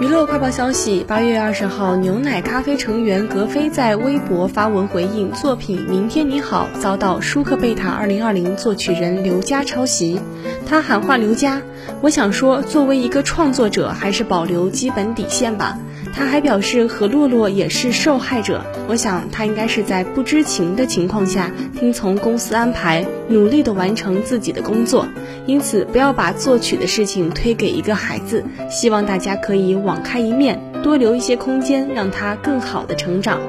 娱乐快报消息：八月二十号，牛奶咖啡成员格飞在微博发文回应作品《明天你好》遭到舒克贝塔二零二零作曲人刘佳抄袭。他喊话刘佳：“我想说，作为一个创作者，还是保留基本底线吧。”他还表示何洛洛也是受害者。我想他应该是在不知情的情况下听从公司安排，努力的完成自己的工作。因此，不要把作曲的事情推给一个孩子。希望大家可以网开一面，多留一些空间，让他更好的成长。